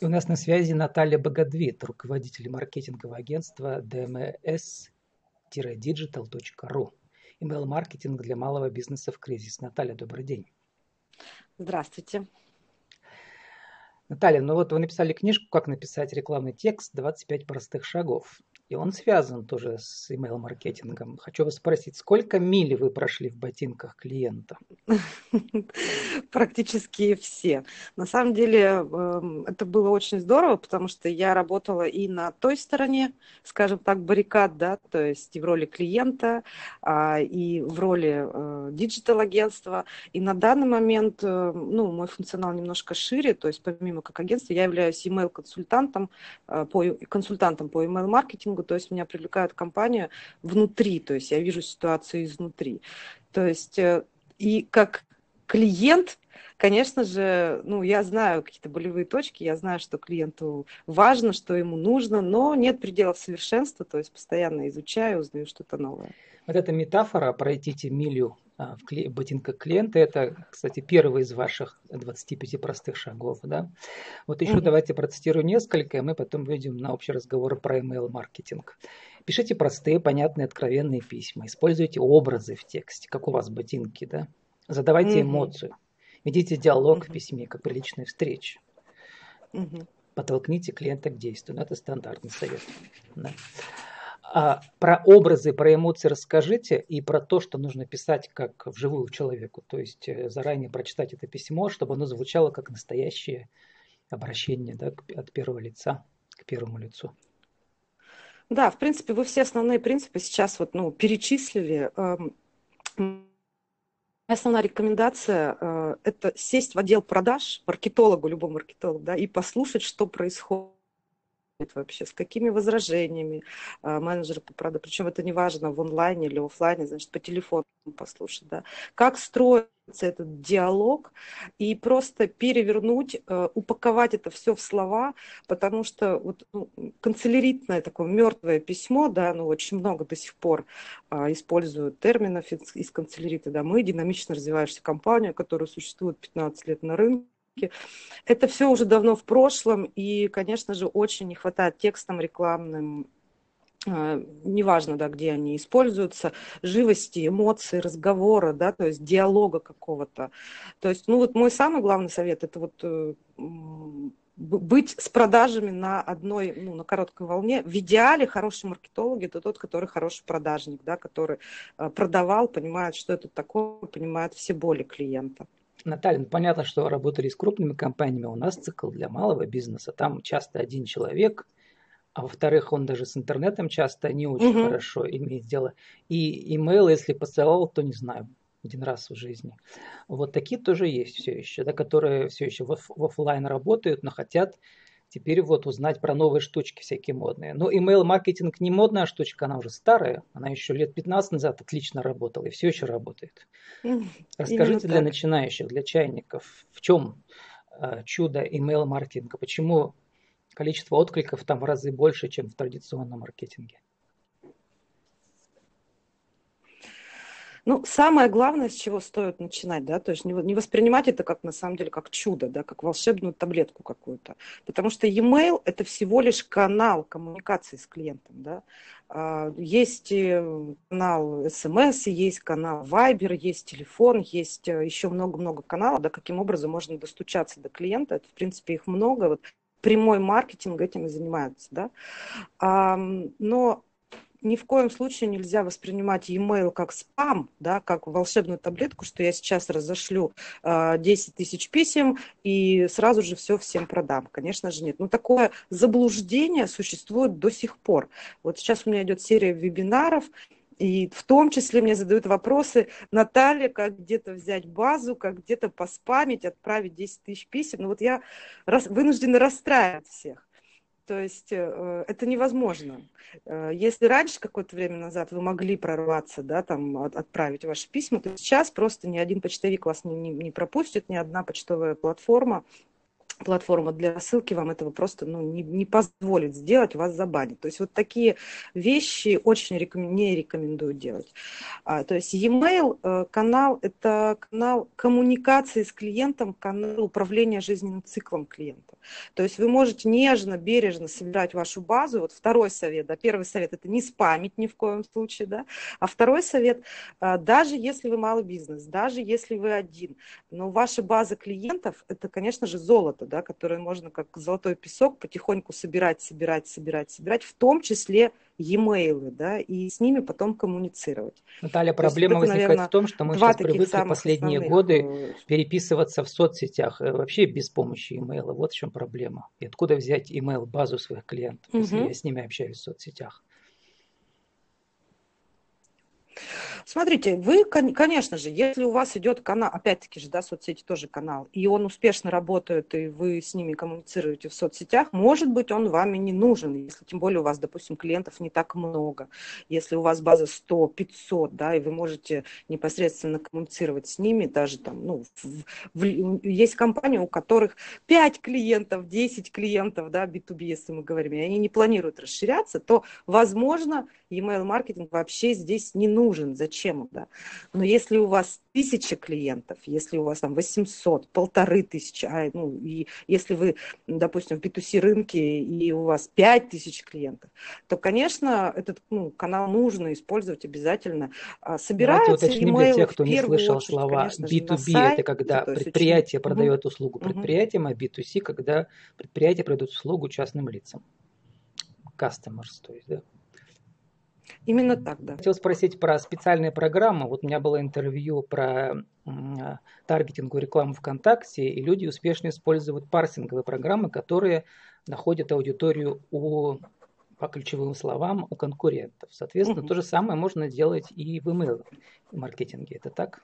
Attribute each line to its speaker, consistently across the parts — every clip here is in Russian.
Speaker 1: И у нас на связи Наталья Богодвит, руководитель маркетингового агентства dms-digital.ru. Email-маркетинг для малого бизнеса в кризис. Наталья, добрый день.
Speaker 2: Здравствуйте.
Speaker 1: Наталья, ну вот вы написали книжку «Как написать рекламный текст. 25 простых шагов». И он связан тоже с email-маркетингом. Хочу вас спросить, сколько миль вы прошли в ботинках клиента?
Speaker 2: Практически все. На самом деле эм, это было очень здорово, потому что я работала и на той стороне, скажем так, баррикад, да, то есть и в роли клиента, а, и в роли э, digital-агентства. И на данный момент, э, ну, мой функционал немножко шире, то есть помимо как агентства, я являюсь email-консультантом, э, по, консультантом по email-маркетингу, маркетингу, то есть меня привлекают компании внутри, то есть я вижу ситуацию изнутри. То есть э, и как клиент, конечно же, ну, я знаю какие-то болевые точки, я знаю, что клиенту важно, что ему нужно, но нет пределов совершенства, то есть постоянно изучаю, узнаю что-то новое.
Speaker 1: Вот эта метафора «пройдите милю а, в кле- ботинках клиента. Это, кстати, первый из ваших 25 простых шагов. Да? Вот еще mm-hmm. давайте процитирую несколько, и мы потом выйдем на общий разговор про email-маркетинг. Пишите простые, понятные, откровенные письма. Используйте образы в тексте, как у вас ботинки. Да? Задавайте mm-hmm. эмоцию. Ведите диалог в письме, как при личной встрече. Подтолкните клиента к действию. Ну, это стандартный совет. Да? А про образы, про эмоции расскажите и про то, что нужно писать как вживую человеку. То есть э, заранее прочитать это письмо, чтобы оно звучало как настоящее обращение да, от первого лица к первому лицу.
Speaker 2: Да, в принципе, вы все основные принципы сейчас вот, ну, перечислили. Основная рекомендация э, – это сесть в отдел продаж, маркетологу, любому маркетологу, да, и послушать, что происходит вообще, с какими возражениями а, менеджеры по продаже, причем это не важно в онлайне или офлайне, значит, по телефону послушать, да, как строится этот диалог и просто перевернуть, э, упаковать это все в слова, потому что вот ну, канцеляритное такое мертвое письмо, да, ну очень много до сих пор а, используют терминов из, из канцелярита, да, мы динамично развивающаяся компания, которая существует 15 лет на рынке, это все уже давно в прошлом, и, конечно же, очень не хватает текстам рекламным а, неважно, да, где они используются, живости, эмоций, разговора, да, то есть диалога какого-то. То есть, ну вот мой самый главный совет – это вот э, быть с продажами на одной, ну, на короткой волне. В идеале хороший маркетолог – это тот, который хороший продажник, да, который э, продавал, понимает, что это такое, понимает все боли клиента.
Speaker 1: Наталья, ну, понятно, что работали с крупными компаниями, у нас цикл для малого бизнеса, там часто один человек, а во-вторых, он даже с интернетом часто не очень угу. хорошо имеет дело. И имейл, если посылал, то не знаю, один раз в жизни. Вот такие тоже есть все еще, да, которые все еще в, в офлайн работают, но хотят Теперь вот узнать про новые штучки всякие модные. Ну, email-маркетинг не модная штучка, она уже старая. Она еще лет 15 назад отлично работала и все еще работает. Расскажите для начинающих, для чайников, в чем э, чудо email-маркетинга? Почему количество откликов там в разы больше, чем в традиционном маркетинге?
Speaker 2: Ну, самое главное, с чего стоит начинать, да, то есть не, не воспринимать это как на самом деле как чудо, да, как волшебную таблетку какую-то, потому что e-mail это всего лишь канал коммуникации с клиентом, да. А, есть э, канал SMS, есть канал Viber, есть телефон, есть э, еще много-много каналов, да, каким образом можно достучаться до клиента, это, в принципе, их много, вот прямой маркетинг этим и занимается, да. Но ни в коем случае нельзя воспринимать e-mail как спам, да, как волшебную таблетку, что я сейчас разошлю э, 10 тысяч писем и сразу же все всем продам. Конечно же нет. Но такое заблуждение существует до сих пор. Вот сейчас у меня идет серия вебинаров, и в том числе мне задают вопросы, Наталья, как где-то взять базу, как где-то поспамить, отправить 10 тысяч писем. Ну вот я рас, вынуждена расстраивать всех. То есть э, это невозможно. Э, если раньше, какое-то время назад, вы могли прорваться, да, там, отправить ваши письма, то сейчас просто ни один почтовик вас не, не, не пропустит, ни одна почтовая платформа платформа для рассылки вам этого просто ну, не, не позволит сделать, вас забанит. То есть вот такие вещи очень рекомен, не рекомендую делать. А, то есть e-mail э, канал – это канал коммуникации с клиентом, канал управления жизненным циклом клиента. То есть вы можете нежно, бережно собирать вашу базу. Вот второй совет, да, первый совет – это не спамить ни в коем случае, да, а второй совет э, – даже если вы малый бизнес, даже если вы один, но ваша база клиентов – это, конечно же, золото, да, которые можно как золотой песок потихоньку собирать, собирать, собирать, собирать, в том числе e-mail, да, и с ними потом коммуницировать.
Speaker 1: Наталья, проблема есть, это, возникает наверное, в том, что мы сейчас привыкли последние основных... годы э, переписываться в соцсетях э, вообще без помощи e-mail. Вот в чем проблема. И откуда взять email базу своих клиентов, угу. если я с ними общаюсь в соцсетях?
Speaker 2: Смотрите, вы, конечно же, если у вас идет канал, опять-таки же, да, соцсети тоже канал, и он успешно работает, и вы с ними коммуницируете в соцсетях, может быть, он вами не нужен, если тем более у вас, допустим, клиентов не так много, если у вас база 100, 500, да, и вы можете непосредственно коммуницировать с ними, даже там, ну, в, в, есть компании, у которых 5 клиентов, 10 клиентов, да, B2B, если мы говорим, и они не планируют расширяться, то, возможно, email маркетинг вообще здесь не нужен. Зачем? Да? Но если у вас тысяча клиентов, если у вас там 800, полторы тысячи, а, ну, и если вы, допустим, в B2C рынке и у вас 5 тысяч клиентов, то, конечно, этот ну, канал нужно использовать обязательно.
Speaker 1: А, собираются Давайте уточним для тех, кто не слышал очередь, слова B2B, сайте, это когда предприятие очень... продает услугу предприятиям, а B2C, когда предприятие продает услугу частным лицам. Customers, то есть, да.
Speaker 2: Именно так, да.
Speaker 1: Хотел спросить про специальные программы. Вот у меня было интервью про таргетинговую рекламу ВКонтакте, и люди успешно используют парсинговые программы, которые находят аудиторию у по ключевым словам у конкурентов. Соответственно, угу. то же самое можно делать и в email маркетинге. Это так?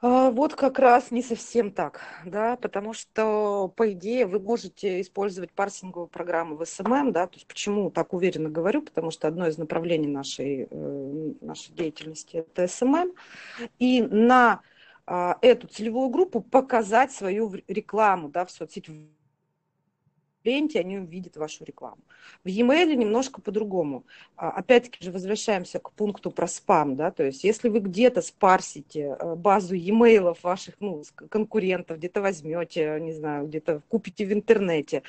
Speaker 2: А, вот как раз не совсем так, да, потому что, по идее, вы можете использовать парсинговую программу в SMM, да, то есть почему так уверенно говорю, потому что одно из направлений нашей, э, нашей деятельности – это SMM, и на а, эту целевую группу показать свою рекламу, да, в соцсети ленте, они увидят вашу рекламу. В e-mail немножко по-другому. А, опять-таки же возвращаемся к пункту про спам, да, то есть если вы где-то спарсите э, базу e-mail ваших ну, конкурентов, где-то возьмете, не знаю, где-то купите в интернете,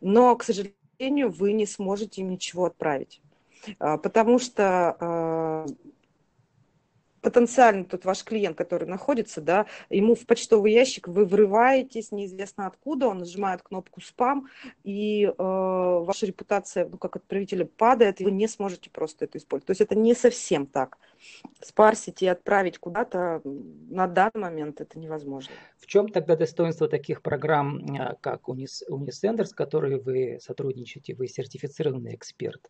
Speaker 2: но, к сожалению, вы не сможете им ничего отправить. А, потому что а, потенциально тут ваш клиент, который находится, да, ему в почтовый ящик вы врываетесь, неизвестно откуда, он нажимает кнопку спам, и э, ваша репутация, ну, как отправителя падает, и вы не сможете просто это использовать. То есть это не совсем так. Спарсить и отправить куда-то на данный момент это невозможно.
Speaker 1: В чем тогда достоинство таких программ, э, как Unisender, с которой вы сотрудничаете, вы сертифицированный эксперт?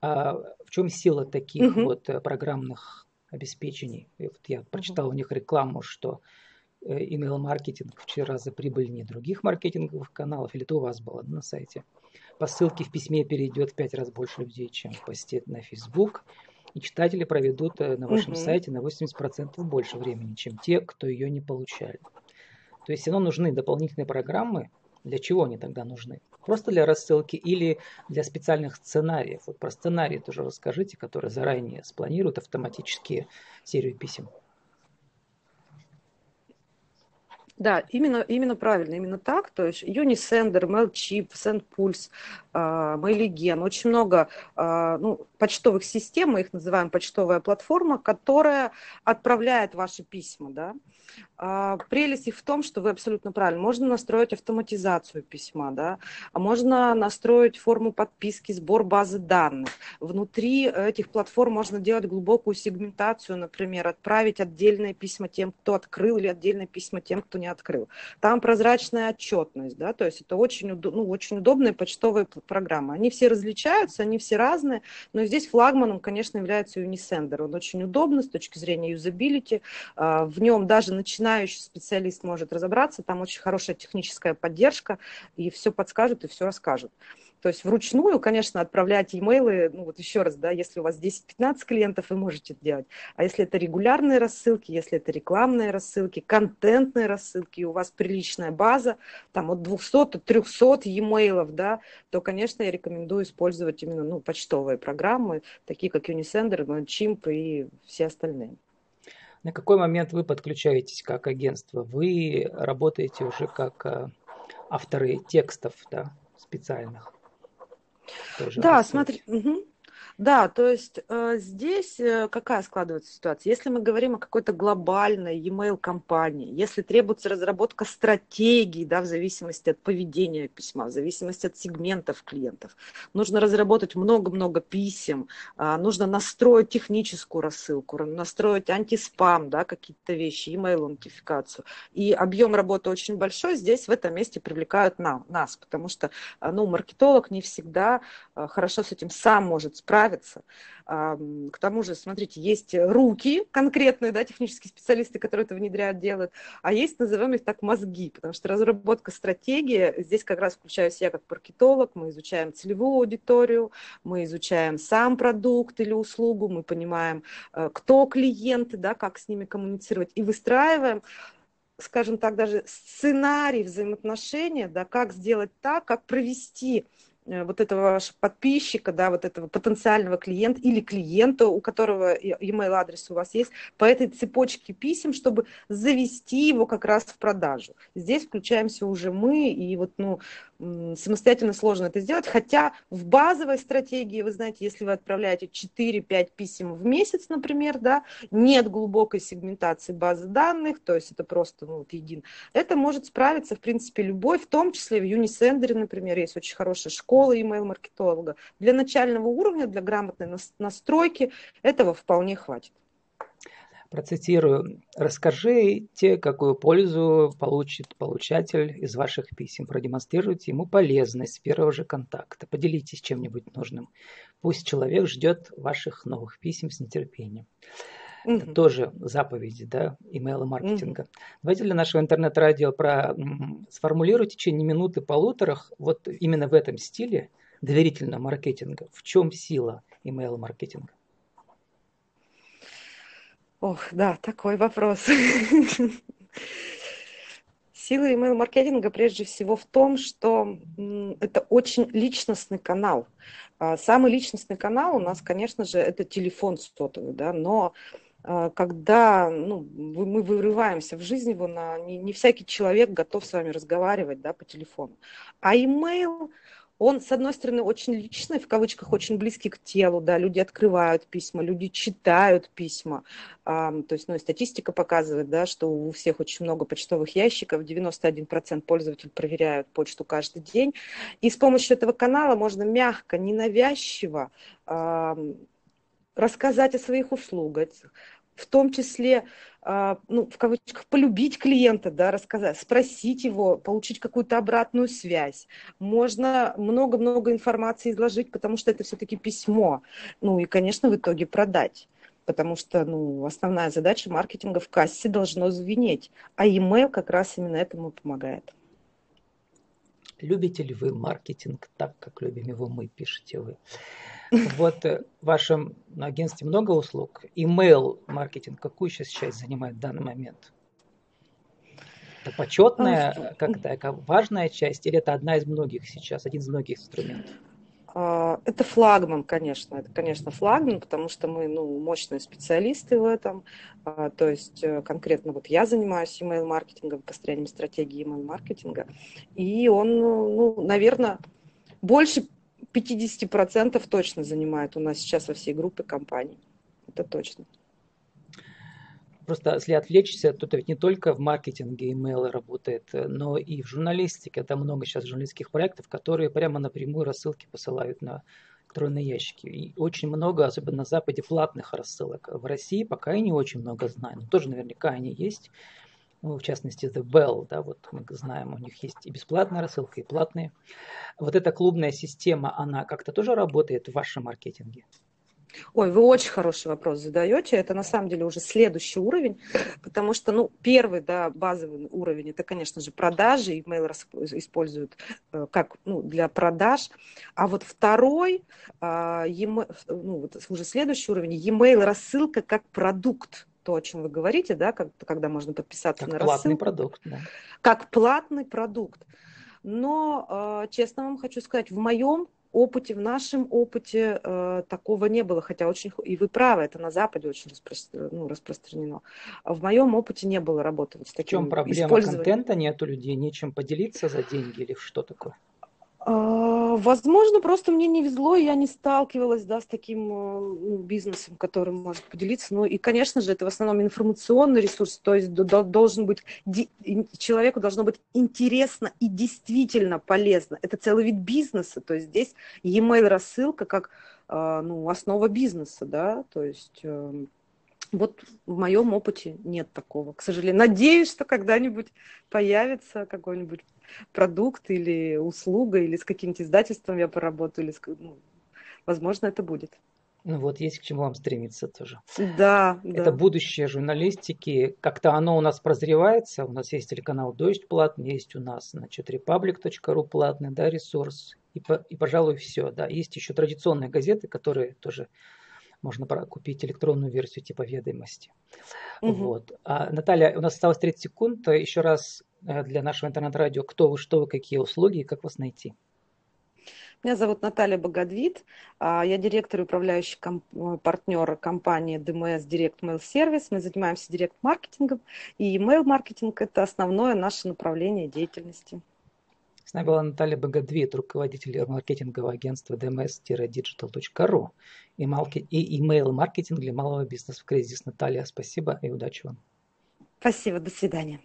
Speaker 1: А в чем сила таких угу. вот э, программных обеспечений. И вот я прочитал у них рекламу, что email-маркетинг в 4 раза прибыльнее других маркетинговых каналов, или это у вас было на сайте. По ссылке в письме перейдет в 5 раз больше людей, чем в посте на Facebook. И читатели проведут э, на вашем угу. сайте на 80% больше времени, чем те, кто ее не получали. То есть, все равно нужны дополнительные программы. Для чего они тогда нужны? Просто для рассылки или для специальных сценариев? Вот про сценарии тоже расскажите, которые заранее спланируют автоматически серию писем.
Speaker 2: Да, именно, именно правильно, именно так. То есть Unisender, MailChimp, SendPulse, Mailigen, очень много а, ну, почтовых систем, мы их называем почтовая платформа, которая отправляет ваши письма. Да? А, прелесть их в том, что вы абсолютно правильно. Можно настроить автоматизацию письма, да, а можно настроить форму подписки, сбор базы данных. Внутри этих платформ можно делать глубокую сегментацию, например, отправить отдельные письма тем, кто открыл, или отдельные письма тем, кто не открыл. Там прозрачная отчетность, да, то есть это очень, ну, очень удобные почтовые программы. Они все различаются, они все разные, но здесь флагманом, конечно, является Unisender. Он очень удобный с точки зрения юзабилити. А, в нем даже начинающий специалист может разобраться, там очень хорошая техническая поддержка, и все подскажут, и все расскажут. То есть вручную, конечно, отправлять имейлы, ну вот еще раз, да, если у вас 10-15 клиентов, вы можете это делать. А если это регулярные рассылки, если это рекламные рассылки, контентные рассылки, и у вас приличная база, там от 200 до 300 e-mail, да, то, конечно, я рекомендую использовать именно ну, почтовые программы, такие как Unisender, MailChimp и все остальные.
Speaker 1: На какой момент вы подключаетесь как агентство? Вы работаете уже как э, авторы текстов да, специальных?
Speaker 2: Да, смотри. Угу. Да, то есть э, здесь э, какая складывается ситуация? Если мы говорим о какой-то глобальной e-mail компании, если требуется разработка стратегий, да, в зависимости от поведения письма, в зависимости от сегментов клиентов, нужно разработать много-много писем, э, нужно настроить техническую рассылку, настроить антиспам, да, какие-то вещи, email аутентификацию. И объем работы очень большой, здесь в этом месте привлекают нам, нас, потому что э, ну, маркетолог не всегда э, хорошо с этим сам может справиться, справиться. К тому же, смотрите, есть руки конкретные, да, технические специалисты, которые это внедряют, делают, а есть, назовем их так, мозги, потому что разработка стратегии, здесь как раз включаюсь я как маркетолог, мы изучаем целевую аудиторию, мы изучаем сам продукт или услугу, мы понимаем, э, кто клиенты, да, как с ними коммуницировать, и выстраиваем скажем так, даже сценарий взаимоотношения, да, как сделать так, как провести вот этого вашего подписчика, да, вот этого потенциального клиента или клиента, у которого email адрес у вас есть, по этой цепочке писем, чтобы завести его как раз в продажу. Здесь включаемся уже мы, и вот, ну, самостоятельно сложно это сделать, хотя в базовой стратегии, вы знаете, если вы отправляете 4-5 писем в месяц, например, да, нет глубокой сегментации базы данных, то есть это просто ну, вот един, это может справиться, в принципе, любой, в том числе в Unisender, например, есть очень хорошая школа email-маркетолога. Для начального уровня, для грамотной настройки этого вполне хватит
Speaker 1: процитирую, расскажите, какую пользу получит получатель из ваших писем. Продемонстрируйте ему полезность первого же контакта. Поделитесь чем-нибудь нужным. Пусть человек ждет ваших новых писем с нетерпением. Это угу. тоже заповеди, да, имейла маркетинга. Угу. Давайте для нашего интернет-радио про сформулируйте в течение минуты полуторах вот именно в этом стиле доверительного маркетинга. В чем сила имейла маркетинга?
Speaker 2: Ох, да, такой вопрос. Сила email-маркетинга прежде всего в том, что это очень личностный канал. А, самый личностный канал у нас, конечно же, это телефон сотовый, да, но а, когда ну, мы вырываемся в жизнь его, на, не, не всякий человек готов с вами разговаривать да, по телефону. А email он, с одной стороны, очень личный, в кавычках, очень близкий к телу, да, люди открывают письма, люди читают письма, то есть, ну, и статистика показывает, да, что у всех очень много почтовых ящиков, 91% пользователей проверяют почту каждый день, и с помощью этого канала можно мягко, ненавязчиво рассказать о своих услугах, в том числе, а, ну, в кавычках, полюбить клиента, да, рассказать, спросить его, получить какую-то обратную связь. Можно много-много информации изложить, потому что это все-таки письмо. Ну и, конечно, в итоге продать. Потому что ну, основная задача маркетинга в кассе должно звенеть. А email как раз именно этому помогает.
Speaker 1: Любите ли вы маркетинг так, как любим его мы, пишете вы? Вот э, в вашем агентстве много услуг. Email маркетинг какую сейчас часть занимает в данный момент? Это почетная, как такая важная часть, или это одна из многих сейчас, один из многих инструментов?
Speaker 2: Это флагман, конечно, это, конечно, флагман, потому что мы, ну, мощные специалисты в этом, то есть э, конкретно вот я занимаюсь email-маркетингом, построением стратегии email-маркетинга, и он, ну, наверное, больше 50% точно занимает у нас сейчас во всей группе компаний. Это точно.
Speaker 1: Просто если отвлечься, то это ведь не только в маркетинге email работает, но и в журналистике. Там много сейчас журналистских проектов, которые прямо напрямую рассылки посылают на электронные ящики. И очень много, особенно на Западе, платных рассылок. В России пока я не очень много знаю, но тоже наверняка они есть ну, в частности, The Bell, да, вот мы знаем, у них есть и бесплатная рассылка, и платные. Вот эта клубная система, она как-то тоже работает в вашем маркетинге?
Speaker 2: Ой, вы очень хороший вопрос задаете. Это на самом деле уже следующий уровень, потому что, ну, первый, да, базовый уровень, это, конечно же, продажи, email используют э, как, ну, для продаж. А вот второй, а, ну, вот уже следующий уровень, e-mail рассылка как продукт то, о чем вы говорите, да, как, когда можно подписаться
Speaker 1: как
Speaker 2: на
Speaker 1: платный
Speaker 2: рассылку.
Speaker 1: продукт, да.
Speaker 2: Как платный продукт. Но, э, честно вам хочу сказать, в моем опыте, в нашем опыте э, такого не было, хотя очень, и вы правы, это на Западе очень распро, ну, распространено. В моем опыте не было работы вот с таким
Speaker 1: В чем проблема контента? Нет у людей нечем поделиться за деньги или что такое?
Speaker 2: А, возможно, просто мне не везло, я не сталкивалась да, с таким э, ну, бизнесом, который может поделиться. Ну и, конечно же, это в основном информационный ресурс, то есть должен быть, человеку должно быть интересно и действительно полезно. Это целый вид бизнеса, то есть здесь e-mail рассылка как а, ну, основа бизнеса, да, то есть эм, вот в моем опыте нет такого, к сожалению. Надеюсь, что когда-нибудь появится какой-нибудь продукт или услуга, или с каким-то издательством я поработаю, или с, ну, возможно, это будет.
Speaker 1: Ну вот, есть к чему вам стремиться тоже.
Speaker 2: Да,
Speaker 1: Это
Speaker 2: да.
Speaker 1: будущее журналистики. Как-то оно у нас прозревается. У нас есть телеканал Дождь платный, есть у нас, значит, republic.ru платный, да, ресурс. И, и, пожалуй, все, да. Есть еще традиционные газеты, которые тоже можно купить электронную версию типа ведомости. Угу. Вот. А, Наталья, у нас осталось 30 секунд. Еще раз э, для нашего интернет-радио, кто вы, что вы, какие услуги и как вас найти.
Speaker 2: Меня зовут Наталья Богодвит. А, я директор и управляющий комп- э, партнер компании DMS Direct Mail Service. Мы занимаемся директ-маркетингом. И email-маркетинг – это основное наше направление деятельности.
Speaker 1: С нами была Наталья Богодвит, руководитель маркетингового агентства dms-digital.ru и, и email-маркетинг для малого бизнеса в кризис. Наталья, спасибо и удачи вам.
Speaker 2: Спасибо, до свидания.